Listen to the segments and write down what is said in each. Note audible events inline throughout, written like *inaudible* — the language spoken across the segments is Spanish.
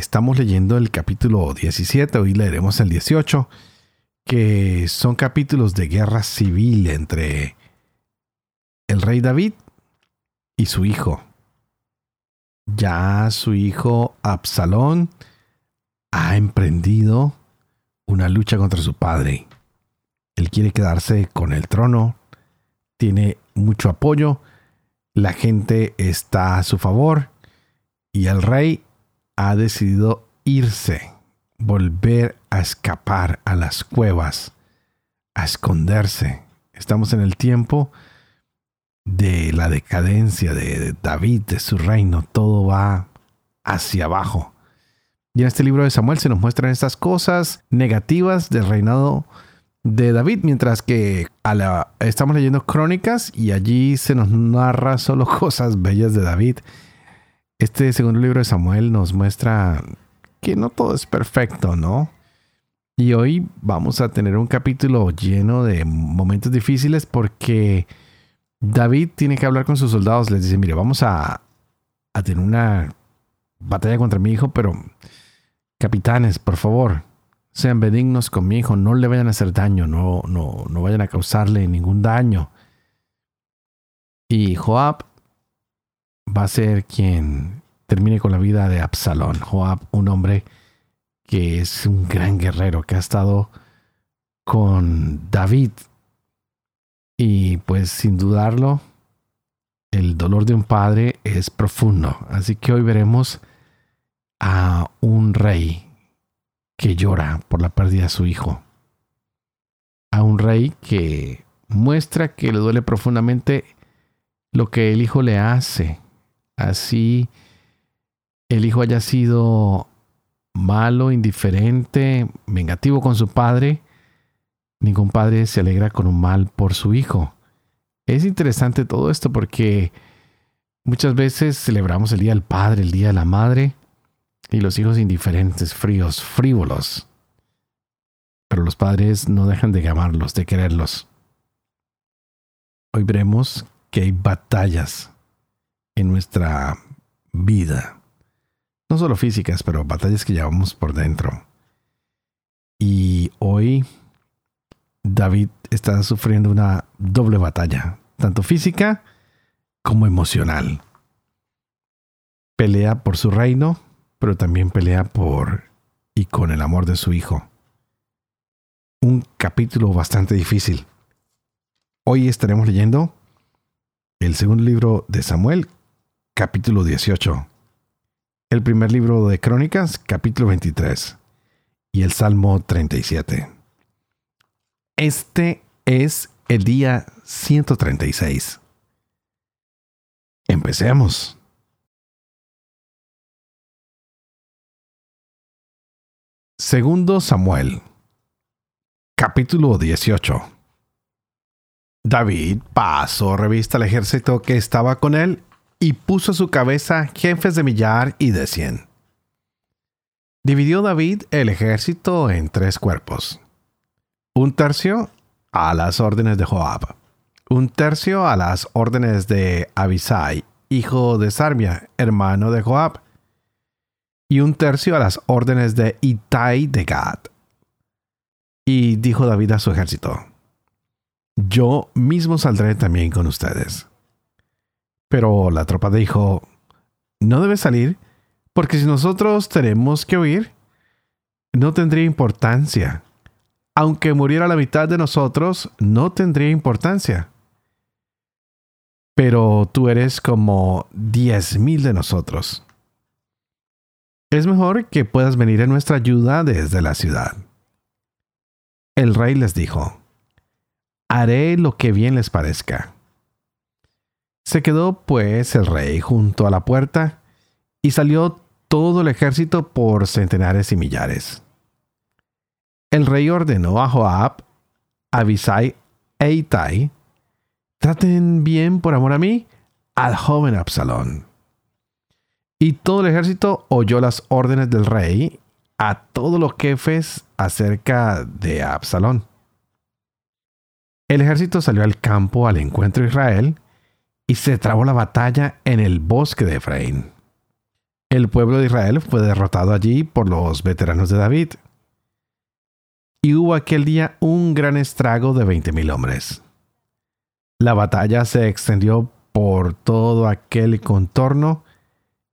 Estamos leyendo el capítulo 17, hoy leeremos el 18, que son capítulos de guerra civil entre el rey David y su hijo. Ya su hijo Absalón ha emprendido una lucha contra su padre. Él quiere quedarse con el trono, tiene mucho apoyo, la gente está a su favor y el rey ha decidido irse, volver a escapar a las cuevas, a esconderse. Estamos en el tiempo de la decadencia de David, de su reino. Todo va hacia abajo. Y en este libro de Samuel se nos muestran estas cosas negativas del reinado de David, mientras que estamos leyendo crónicas y allí se nos narra solo *laughs* cosas bellas de David. Este segundo libro de Samuel nos muestra que no todo es perfecto, ¿no? Y hoy vamos a tener un capítulo lleno de momentos difíciles porque David tiene que hablar con sus soldados. Les dice, mire, vamos a, tener una batalla contra mi hijo, pero capitanes, por favor, sean benignos con mi hijo, no le vayan a hacer daño, no, no, no vayan a causarle ningún daño. Y Joab va a ser quien termine con la vida de Absalón. Joab, un hombre que es un gran guerrero, que ha estado con David. Y pues sin dudarlo, el dolor de un padre es profundo. Así que hoy veremos a un rey que llora por la pérdida de su hijo. A un rey que muestra que le duele profundamente lo que el hijo le hace. Así el hijo haya sido malo, indiferente, vengativo con su padre, ningún padre se alegra con un mal por su hijo. Es interesante todo esto porque muchas veces celebramos el Día del Padre, el Día de la Madre, y los hijos indiferentes, fríos, frívolos. Pero los padres no dejan de llamarlos, de quererlos. Hoy veremos que hay batallas nuestra vida. No solo físicas, pero batallas que llevamos por dentro. Y hoy David está sufriendo una doble batalla, tanto física como emocional. Pelea por su reino pero también pelea por y con el amor de su hijo. Un capítulo bastante difícil. Hoy estaremos leyendo el segundo libro de Samuel, capítulo 18, el primer libro de Crónicas, capítulo 23, y el Salmo 37. Este es el día 136. Empecemos. Segundo Samuel, capítulo 18. David pasó revista al ejército que estaba con él y puso a su cabeza jefes de millar y de cien. Dividió David el ejército en tres cuerpos. Un tercio a las órdenes de Joab, un tercio a las órdenes de Abisai, hijo de Sarmia, hermano de Joab, y un tercio a las órdenes de Itai de Gad. Y dijo David a su ejército, Yo mismo saldré también con ustedes. Pero la tropa dijo, No debe salir, porque si nosotros tenemos que huir, no tendría importancia. Aunque muriera la mitad de nosotros, no tendría importancia. Pero tú eres como diez mil de nosotros es mejor que puedas venir en nuestra ayuda desde la ciudad. El rey les dijo, haré lo que bien les parezca. Se quedó pues el rey junto a la puerta y salió todo el ejército por centenares y millares. El rey ordenó a Joab, Abisai e Itai, traten bien por amor a mí al joven Absalón. Y todo el ejército oyó las órdenes del rey a todos los jefes acerca de Absalón. El ejército salió al campo al encuentro de Israel y se trabó la batalla en el bosque de Efraín. El pueblo de Israel fue derrotado allí por los veteranos de David. Y hubo aquel día un gran estrago de veinte mil hombres. La batalla se extendió por todo aquel contorno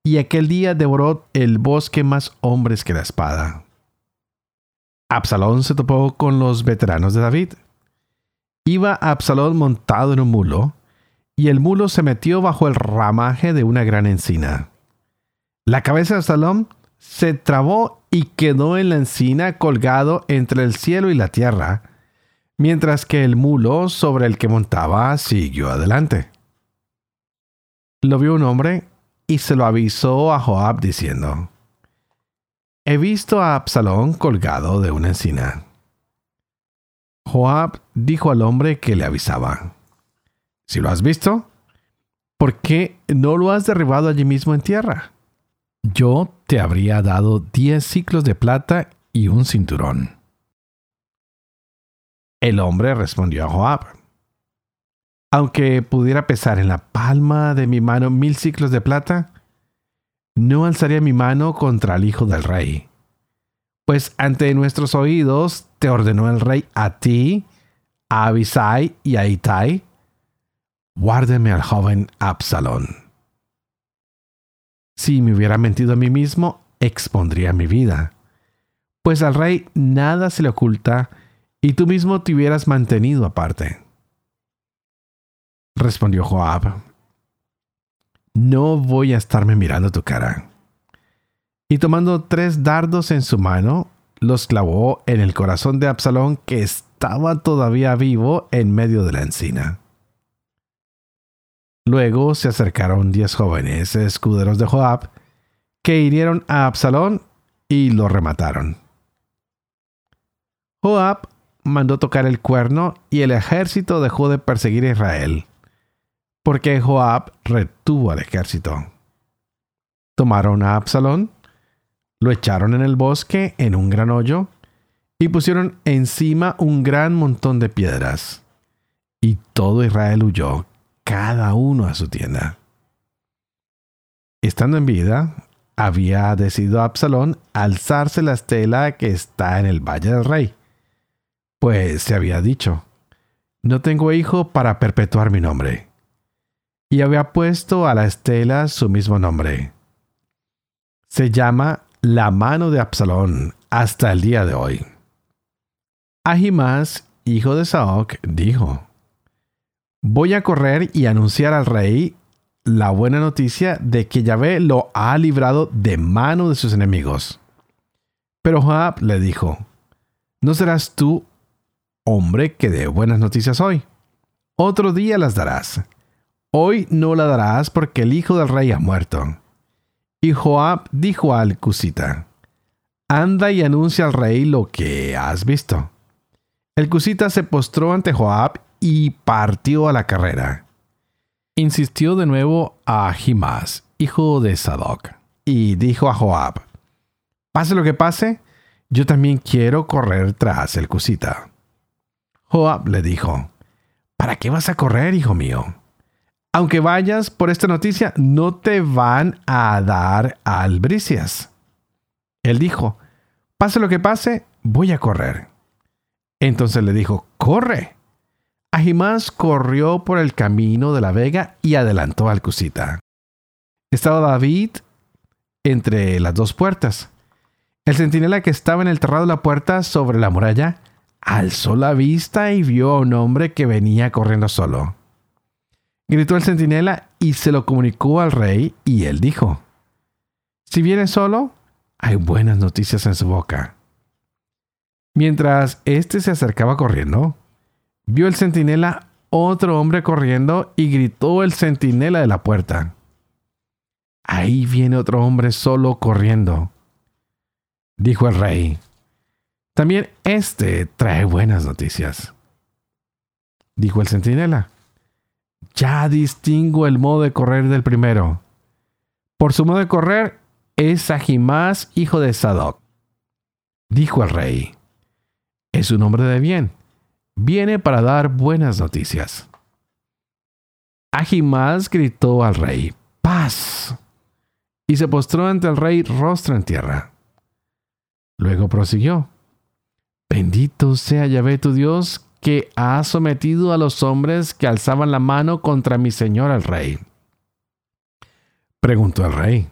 y aquel día devoró el bosque más hombres que la espada. Absalón se topó con los veteranos de David. Iba Absalón montado en un mulo, y el mulo se metió bajo el ramaje de una gran encina. La cabeza de Absalón se trabó y quedó en la encina colgado entre el cielo y la tierra, mientras que el mulo sobre el que montaba siguió adelante. Lo vio un hombre y se lo avisó a Joab diciendo, He visto a Absalón colgado de una encina. Joab dijo al hombre que le avisaba, Si lo has visto, ¿por qué no lo has derribado allí mismo en tierra? Yo te habría dado diez ciclos de plata y un cinturón. El hombre respondió a Joab, aunque pudiera pesar en la palma de mi mano mil ciclos de plata, no alzaría mi mano contra el hijo del rey. Pues ante nuestros oídos te ordenó el rey a ti, a Abisai y a Itai, guárdeme al joven Absalón. Si me hubiera mentido a mí mismo, expondría mi vida. Pues al rey nada se le oculta y tú mismo te hubieras mantenido aparte. Respondió Joab, no voy a estarme mirando tu cara. Y tomando tres dardos en su mano, los clavó en el corazón de Absalón que estaba todavía vivo en medio de la encina. Luego se acercaron diez jóvenes escuderos de Joab, que hirieron a Absalón y lo remataron. Joab mandó tocar el cuerno y el ejército dejó de perseguir a Israel porque Joab retuvo al ejército. Tomaron a Absalón, lo echaron en el bosque en un gran hoyo y pusieron encima un gran montón de piedras. Y todo Israel huyó, cada uno a su tienda. Estando en vida, había decidido Absalón alzarse la estela que está en el Valle del Rey, pues se había dicho, no tengo hijo para perpetuar mi nombre y había puesto a la estela su mismo nombre. Se llama la mano de Absalón hasta el día de hoy. Ahimás, hijo de Saoc, dijo, Voy a correr y anunciar al rey la buena noticia de que Yahvé lo ha librado de mano de sus enemigos. Pero Joab le dijo, ¿no serás tú hombre que dé buenas noticias hoy? Otro día las darás Hoy no la darás porque el hijo del rey ha muerto. Y Joab dijo al Cusita, Anda y anuncia al rey lo que has visto. El Cusita se postró ante Joab y partió a la carrera. Insistió de nuevo a Jimás, hijo de Sadoc, y dijo a Joab, Pase lo que pase, yo también quiero correr tras el Cusita. Joab le dijo, ¿Para qué vas a correr, hijo mío? aunque vayas por esta noticia, no te van a dar albricias. Él dijo, pase lo que pase, voy a correr. Entonces le dijo, corre. Ahimás corrió por el camino de la vega y adelantó al Cusita. Estaba David entre las dos puertas. El centinela que estaba en el terrado de la puerta sobre la muralla alzó la vista y vio a un hombre que venía corriendo solo. Gritó el centinela y se lo comunicó al rey y él dijo, Si viene solo, hay buenas noticias en su boca. Mientras éste se acercaba corriendo, vio el centinela otro hombre corriendo y gritó el centinela de la puerta. ahí viene otro hombre solo corriendo. Dijo el rey, también este trae buenas noticias. Dijo el centinela, ya distingo el modo de correr del primero. Por su modo de correr es Ahimás, hijo de Sadoc. Dijo el rey, es un hombre de bien, viene para dar buenas noticias. Ahimás gritó al rey, paz, y se postró ante el rey rostro en tierra. Luego prosiguió, bendito sea Yahvé tu Dios, que ha sometido a los hombres que alzaban la mano contra mi señor el rey. Preguntó el rey,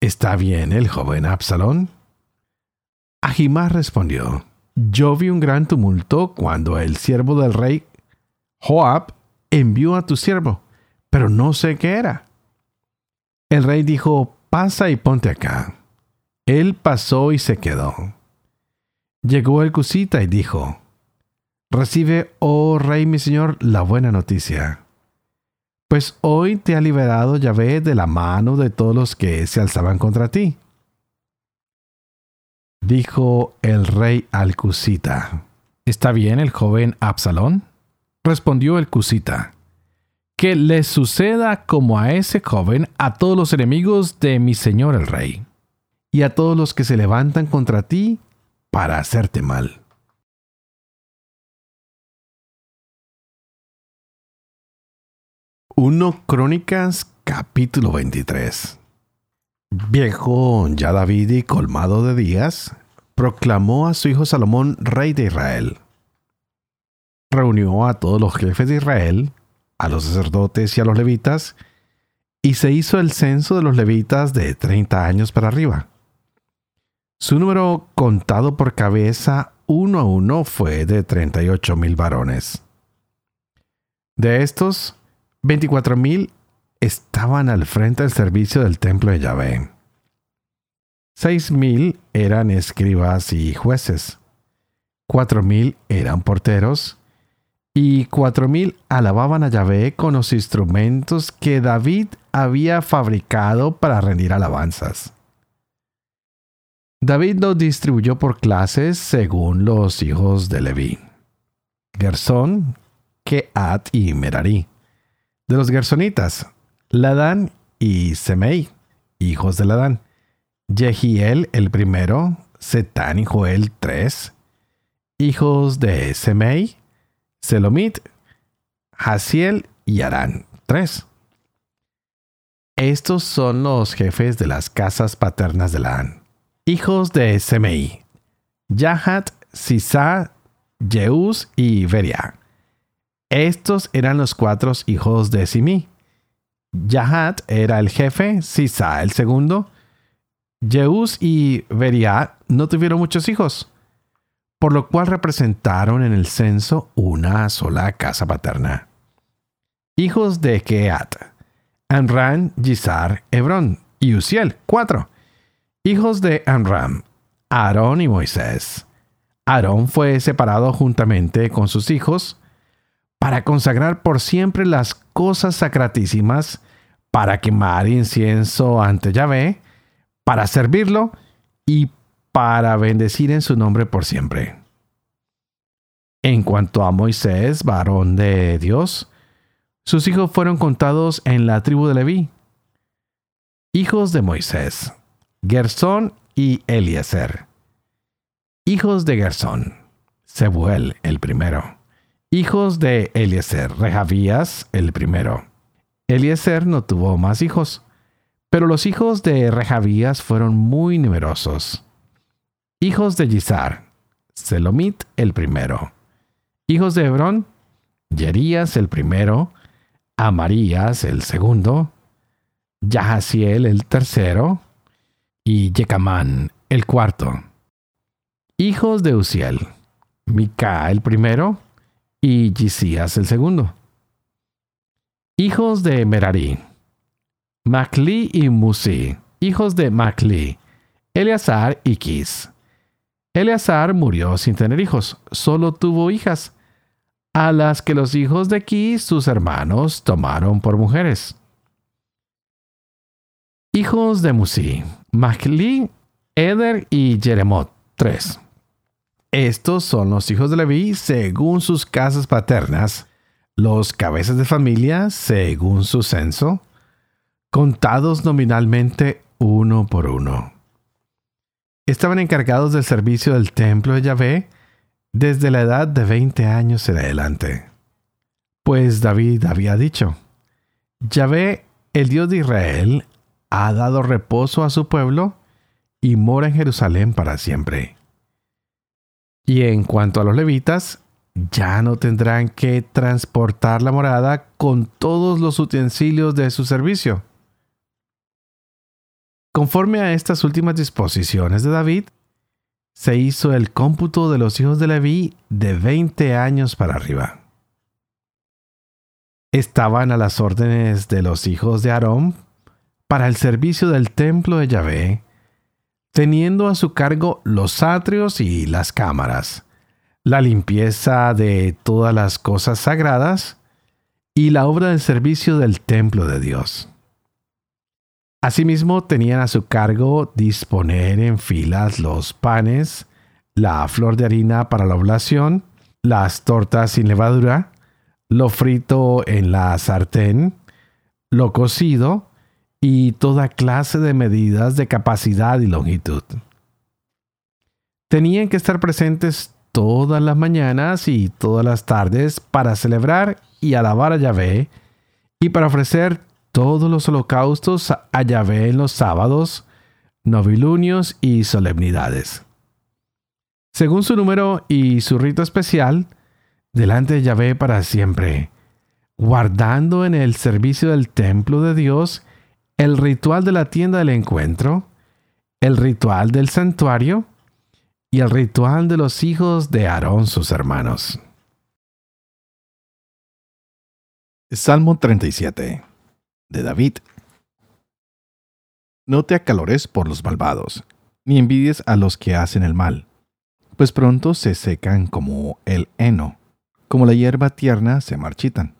¿está bien el joven Absalón? Ahimás respondió, yo vi un gran tumulto cuando el siervo del rey Joab envió a tu siervo, pero no sé qué era. El rey dijo, pasa y ponte acá. Él pasó y se quedó. Llegó el cusita y dijo, Recibe, oh rey mi señor, la buena noticia. Pues hoy te ha liberado Yahvé de la mano de todos los que se alzaban contra ti. Dijo el rey al cusita, ¿está bien el joven Absalón? Respondió el cusita, que le suceda como a ese joven a todos los enemigos de mi señor el rey, y a todos los que se levantan contra ti para hacerte mal. 1 Crónicas capítulo 23 Viejo ya David y colmado de días, proclamó a su hijo Salomón rey de Israel. Reunió a todos los jefes de Israel, a los sacerdotes y a los levitas, y se hizo el censo de los levitas de 30 años para arriba. Su número contado por cabeza uno a uno fue de 38 mil varones. De estos, 24 mil estaban al frente del servicio del templo de Yahvé. Seis mil eran escribas y jueces. Cuatro mil eran porteros. Y cuatro mil alababan a Yahvé con los instrumentos que David había fabricado para rendir alabanzas. David los distribuyó por clases según los hijos de Leví. Gersón, Keat y Merari. De los Gersonitas, Ladán y Semei, hijos de Ladán. Jehiel el primero, Setán y Joel tres, hijos de Semei, Selomit, Hasiel y Arán tres. Estos son los jefes de las casas paternas de Ladán. Hijos de Semei, Yahat, Sisa, Jeús y Beria. Estos eran los cuatro hijos de Simi. Yahat era el jefe, Sisa el segundo. Jeús y Beria no tuvieron muchos hijos, por lo cual representaron en el censo una sola casa paterna. Hijos de Keat, Anran, Gizar, Hebrón y Uziel, cuatro. Hijos de Amram, Aarón y Moisés. Aarón fue separado juntamente con sus hijos para consagrar por siempre las cosas sacratísimas, para quemar incienso ante Yahvé, para servirlo y para bendecir en su nombre por siempre. En cuanto a Moisés, varón de Dios, sus hijos fueron contados en la tribu de Leví. Hijos de Moisés, Gersón y Eliezer. Hijos de Gersón, Sebuel el primero. Hijos de Eliezer, Rehabías el primero. Eliezer no tuvo más hijos, pero los hijos de Rehabías fueron muy numerosos. Hijos de Gizar, Selomit el primero. Hijos de Hebrón, Yerías el primero, Amarías el segundo, Yahaziel el tercero, y Yecamán el cuarto. Hijos de Uziel, Mica el primero y Gisías el segundo. Hijos de Merari, Macli y Musi, hijos de Macli, Eleazar y Kis. Eleazar murió sin tener hijos, solo tuvo hijas, a las que los hijos de Kis, sus hermanos, tomaron por mujeres. Hijos de Musi, Mahli, Eder y Jeremot, tres. Estos son los hijos de Leví según sus casas paternas, los cabezas de familia según su censo, contados nominalmente uno por uno. Estaban encargados del servicio del templo de Yahvé desde la edad de 20 años en adelante. Pues David había dicho, Yahvé, el Dios de Israel, ha dado reposo a su pueblo y mora en Jerusalén para siempre. Y en cuanto a los levitas, ya no tendrán que transportar la morada con todos los utensilios de su servicio. Conforme a estas últimas disposiciones de David, se hizo el cómputo de los hijos de Leví de 20 años para arriba. Estaban a las órdenes de los hijos de Aarón para el servicio del templo de Yahvé, teniendo a su cargo los atrios y las cámaras, la limpieza de todas las cosas sagradas y la obra del servicio del templo de Dios. Asimismo, tenían a su cargo disponer en filas los panes, la flor de harina para la oblación, las tortas sin levadura, lo frito en la sartén, lo cocido y toda clase de medidas de capacidad y longitud. Tenían que estar presentes todas las mañanas y todas las tardes para celebrar y alabar a Yahvé y para ofrecer todos los holocaustos a Yahvé en los sábados, novilunios y solemnidades. Según su número y su rito especial, delante de Yahvé para siempre, guardando en el servicio del templo de Dios el ritual de la tienda del encuentro, el ritual del santuario, y el ritual de los hijos de Aarón sus hermanos. Salmo 37 de David. No te acalores por los malvados, ni envidies a los que hacen el mal, pues pronto se secan como el heno, como la hierba tierna se marchitan.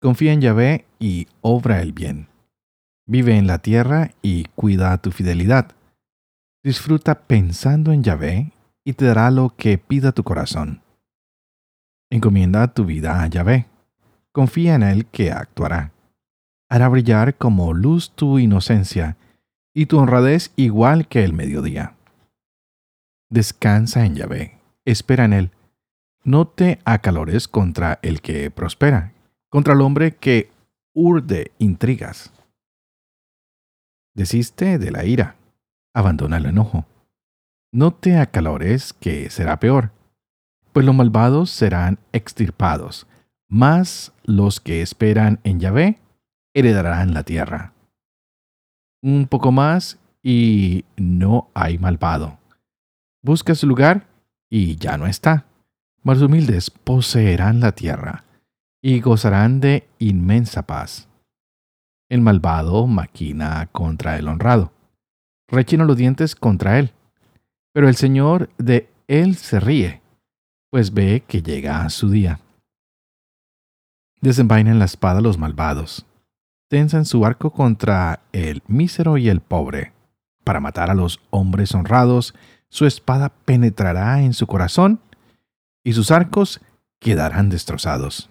Confía en Yahvé y obra el bien. Vive en la tierra y cuida tu fidelidad Disfruta pensando en Yahvé y te dará lo que pida tu corazón. Encomienda tu vida a Yahvé. Confía en Él que actuará. Hará brillar como luz tu inocencia y tu honradez igual que el mediodía. Descansa en Yahvé. Espera en Él. No te acalores contra el que prospera, contra el hombre que urde intrigas. Desiste de la ira abandona el enojo. No te acalores, que será peor, pues los malvados serán extirpados, mas los que esperan en Yahvé heredarán la tierra. Un poco más y no hay malvado. Busca su lugar y ya no está. Mas humildes poseerán la tierra y gozarán de inmensa paz. El malvado maquina contra el honrado rechina los dientes contra él. Pero el Señor de él se ríe, pues ve que llega su día. Desenvainan la espada los malvados, tensan su arco contra el mísero y el pobre. Para matar a los hombres honrados, su espada penetrará en su corazón y sus arcos quedarán destrozados.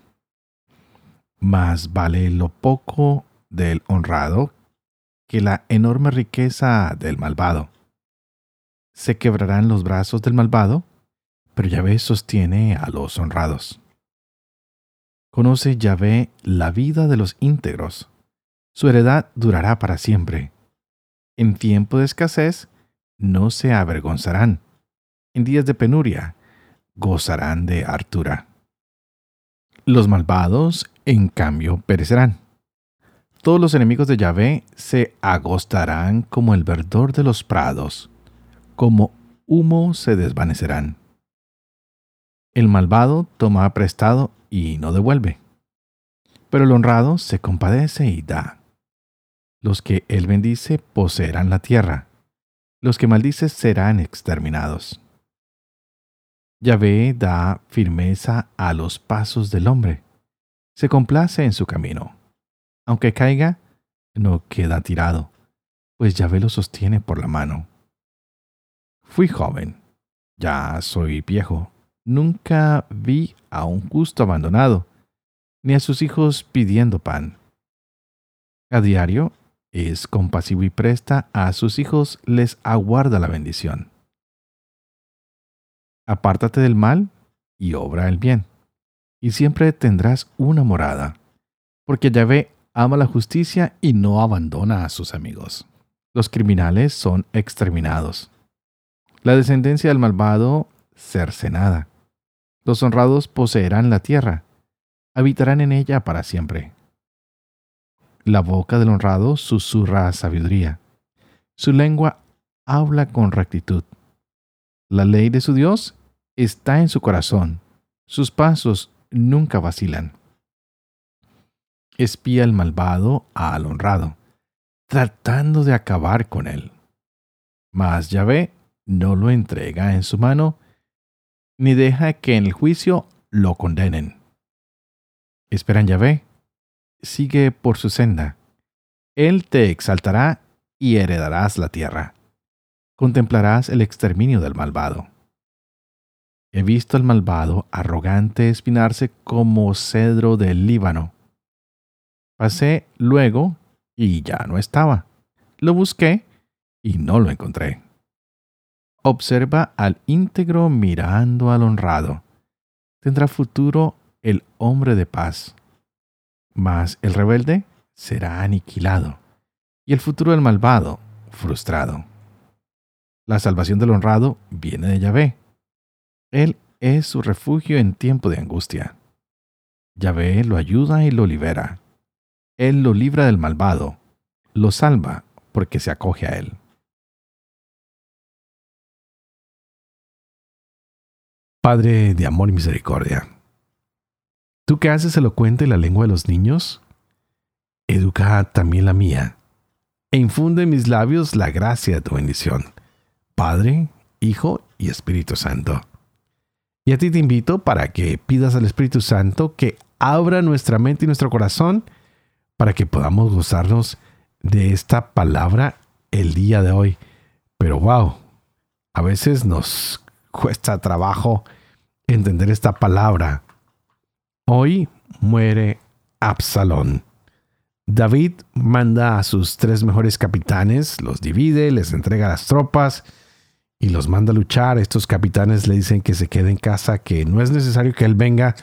Más vale lo poco del honrado que la enorme riqueza del malvado. Se quebrarán los brazos del malvado, pero Yahvé sostiene a los honrados. Conoce Yahvé la vida de los íntegros. Su heredad durará para siempre. En tiempo de escasez no se avergonzarán. En días de penuria gozarán de hartura. Los malvados, en cambio, perecerán. Todos los enemigos de Yahvé se agostarán como el verdor de los prados, como humo se desvanecerán. El malvado toma prestado y no devuelve, pero el honrado se compadece y da. Los que él bendice poseerán la tierra, los que maldice serán exterminados. Yahvé da firmeza a los pasos del hombre, se complace en su camino aunque caiga, no queda tirado. pues Yahvé lo sostiene por la mano. Fui joven, ya soy viejo, nunca vi a un justo abandonado, ni a sus hijos pidiendo pan. A diario es compasivo y presta a sus hijos les aguarda la bendición. Apártate del mal y obra el bien, y siempre tendrás una morada, porque Yahvé ama la justicia y no abandona a sus amigos. Los criminales son exterminados. La descendencia del malvado cercenada. Los honrados poseerán la tierra, habitarán en ella para siempre. La boca del honrado susurra sabiduría. Su lengua habla con rectitud. La ley de su Dios está en su corazón. Sus pasos nunca vacilan. Espía el malvado al honrado, tratando de acabar con él. Mas Yahvé no lo entrega en su mano, ni deja que en el juicio lo condenen. Esperan Yahvé, sigue por su senda. Él te exaltará y heredarás la tierra. Contemplarás el exterminio del malvado. He visto al malvado arrogante espinarse como cedro del Líbano. Pasé luego y ya no estaba. Lo busqué y no lo encontré. Observa al íntegro mirando al honrado. Tendrá futuro el hombre de paz. Mas el rebelde será aniquilado y el futuro del malvado frustrado. La salvación del honrado viene de Yahvé él es su refugio en tiempo de angustia. Yahvé lo ayuda y lo libera. Él lo libra del malvado, lo salva porque se acoge a él. Padre de amor y misericordia, tú que haces elocuente la lengua de los niños, educa también la mía, e infunde en mis labios la gracia de tu bendición, Padre, Hijo y Espíritu Santo. Y a ti te invito para que pidas al Espíritu Santo que abra nuestra mente y nuestro corazón para que podamos gozarnos de esta palabra el día de hoy. Pero wow, a veces nos cuesta trabajo entender esta palabra. Hoy muere Absalón. David manda a sus tres mejores capitanes, los divide, les entrega las tropas, y los manda a luchar. Estos capitanes le dicen que se quede en casa, que no es necesario que él venga,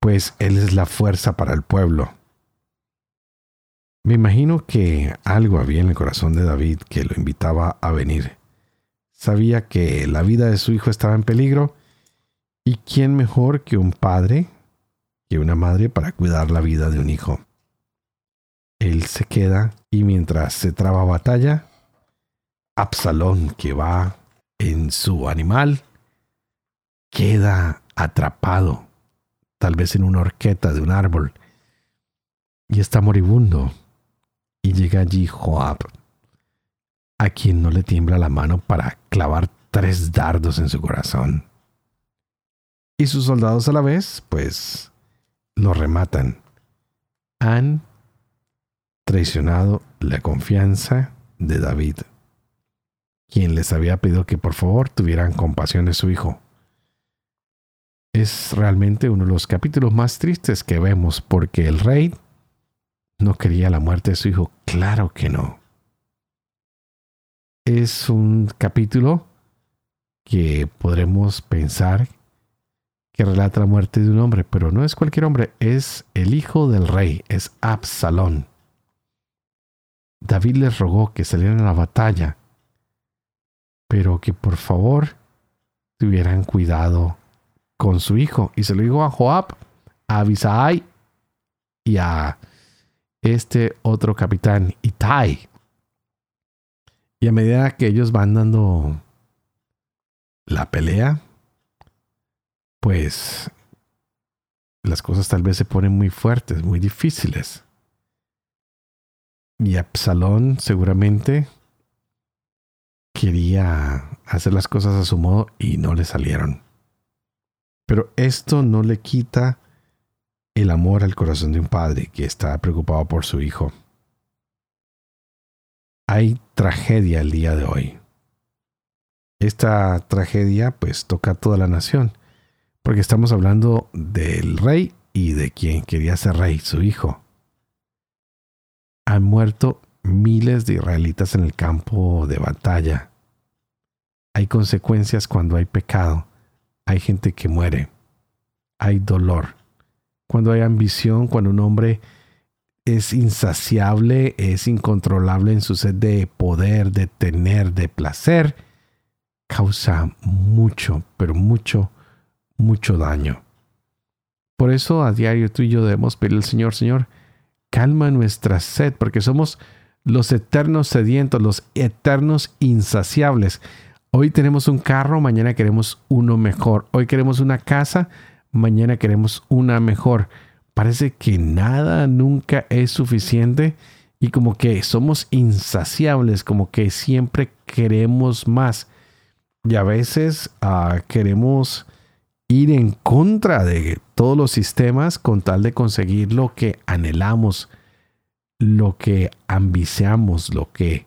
pues él es la fuerza para el pueblo. Me imagino que algo había en el corazón de David que lo invitaba a venir. Sabía que la vida de su hijo estaba en peligro y quién mejor que un padre, que una madre para cuidar la vida de un hijo. Él se queda y mientras se traba batalla, Absalón que va en su animal, queda atrapado, tal vez en una horqueta de un árbol, y está moribundo. Y llega allí Joab, a quien no le tiembla la mano para clavar tres dardos en su corazón. Y sus soldados a la vez, pues, lo rematan. Han traicionado la confianza de David quien les había pedido que por favor tuvieran compasión de su hijo. Es realmente uno de los capítulos más tristes que vemos porque el rey no quería la muerte de su hijo. Claro que no. Es un capítulo que podremos pensar que relata la muerte de un hombre, pero no es cualquier hombre, es el hijo del rey, es Absalón. David les rogó que salieran a la batalla pero que por favor tuvieran cuidado con su hijo. Y se lo dijo a Joab, a Abisai y a este otro capitán, Itai. Y a medida que ellos van dando la pelea, pues las cosas tal vez se ponen muy fuertes, muy difíciles. Y Absalón seguramente quería hacer las cosas a su modo y no le salieron. Pero esto no le quita el amor al corazón de un padre que está preocupado por su hijo. hay tragedia el día de hoy. Esta tragedia pues toca a toda la nación, porque estamos hablando del rey y de quien quería ser rey, su hijo. Han muerto miles de israelitas en el campo de batalla. Hay consecuencias cuando hay pecado. Hay gente que muere. Hay dolor. Cuando hay ambición, cuando un hombre es insaciable, es incontrolable en su sed de poder, de tener, de placer, causa mucho, pero mucho, mucho daño. Por eso a diario tú y yo debemos pedir al Señor, Señor, calma nuestra sed, porque somos los eternos sedientos, los eternos insaciables. Hoy tenemos un carro, mañana queremos uno mejor. Hoy queremos una casa, mañana queremos una mejor. Parece que nada nunca es suficiente y como que somos insaciables, como que siempre queremos más. Y a veces ah, queremos ir en contra de todos los sistemas con tal de conseguir lo que anhelamos lo que ambiciamos, lo que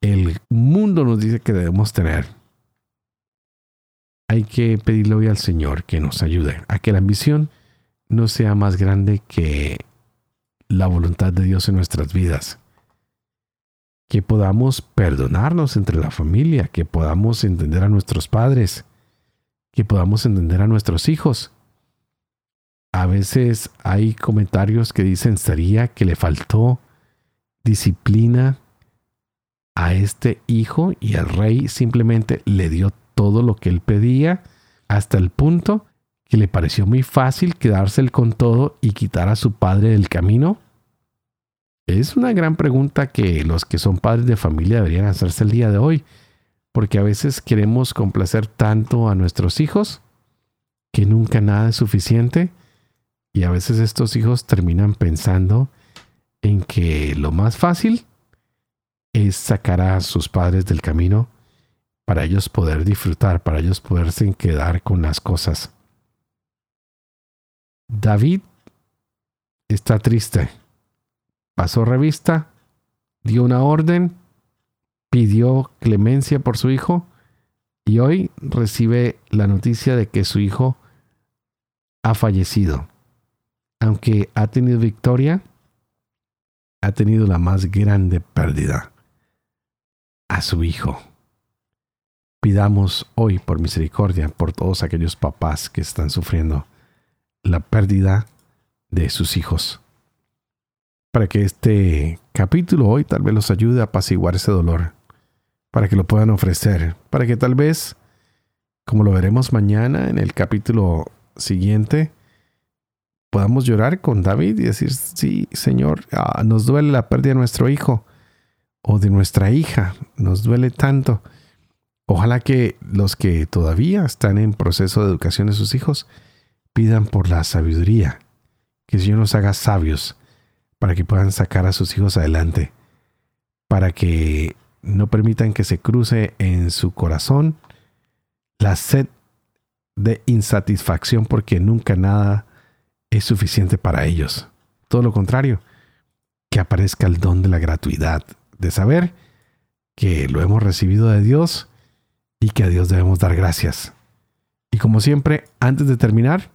el mundo nos dice que debemos tener. Hay que pedirle hoy al Señor que nos ayude a que la ambición no sea más grande que la voluntad de Dios en nuestras vidas. Que podamos perdonarnos entre la familia, que podamos entender a nuestros padres, que podamos entender a nuestros hijos. A veces hay comentarios que dicen sería que le faltó disciplina a este hijo y el rey simplemente le dio todo lo que él pedía hasta el punto que le pareció muy fácil quedarse con todo y quitar a su padre del camino? Es una gran pregunta que los que son padres de familia deberían hacerse el día de hoy, porque a veces queremos complacer tanto a nuestros hijos que nunca nada es suficiente y a veces estos hijos terminan pensando en que lo más fácil es sacar a sus padres del camino para ellos poder disfrutar, para ellos poderse quedar con las cosas. David está triste. Pasó revista, dio una orden, pidió clemencia por su hijo y hoy recibe la noticia de que su hijo ha fallecido. Aunque ha tenido victoria, ha tenido la más grande pérdida, a su hijo. Pidamos hoy por misericordia por todos aquellos papás que están sufriendo la pérdida de sus hijos. Para que este capítulo hoy tal vez los ayude a apaciguar ese dolor, para que lo puedan ofrecer, para que tal vez, como lo veremos mañana en el capítulo siguiente, podamos llorar con David y decir, sí, Señor, ah, nos duele la pérdida de nuestro hijo o de nuestra hija, nos duele tanto. Ojalá que los que todavía están en proceso de educación de sus hijos pidan por la sabiduría, que el Señor nos haga sabios para que puedan sacar a sus hijos adelante, para que no permitan que se cruce en su corazón la sed de insatisfacción porque nunca nada es suficiente para ellos. Todo lo contrario, que aparezca el don de la gratuidad, de saber que lo hemos recibido de Dios y que a Dios debemos dar gracias. Y como siempre, antes de terminar,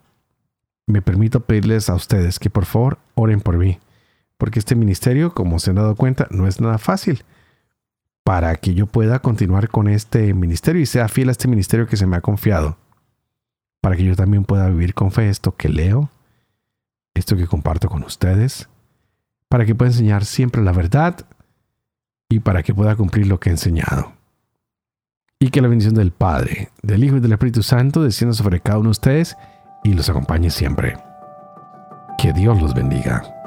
me permito pedirles a ustedes que por favor oren por mí, porque este ministerio, como se han dado cuenta, no es nada fácil. Para que yo pueda continuar con este ministerio y sea fiel a este ministerio que se me ha confiado, para que yo también pueda vivir con fe esto que leo, esto que comparto con ustedes, para que pueda enseñar siempre la verdad y para que pueda cumplir lo que he enseñado. Y que la bendición del Padre, del Hijo y del Espíritu Santo descienda sobre cada uno de ustedes y los acompañe siempre. Que Dios los bendiga.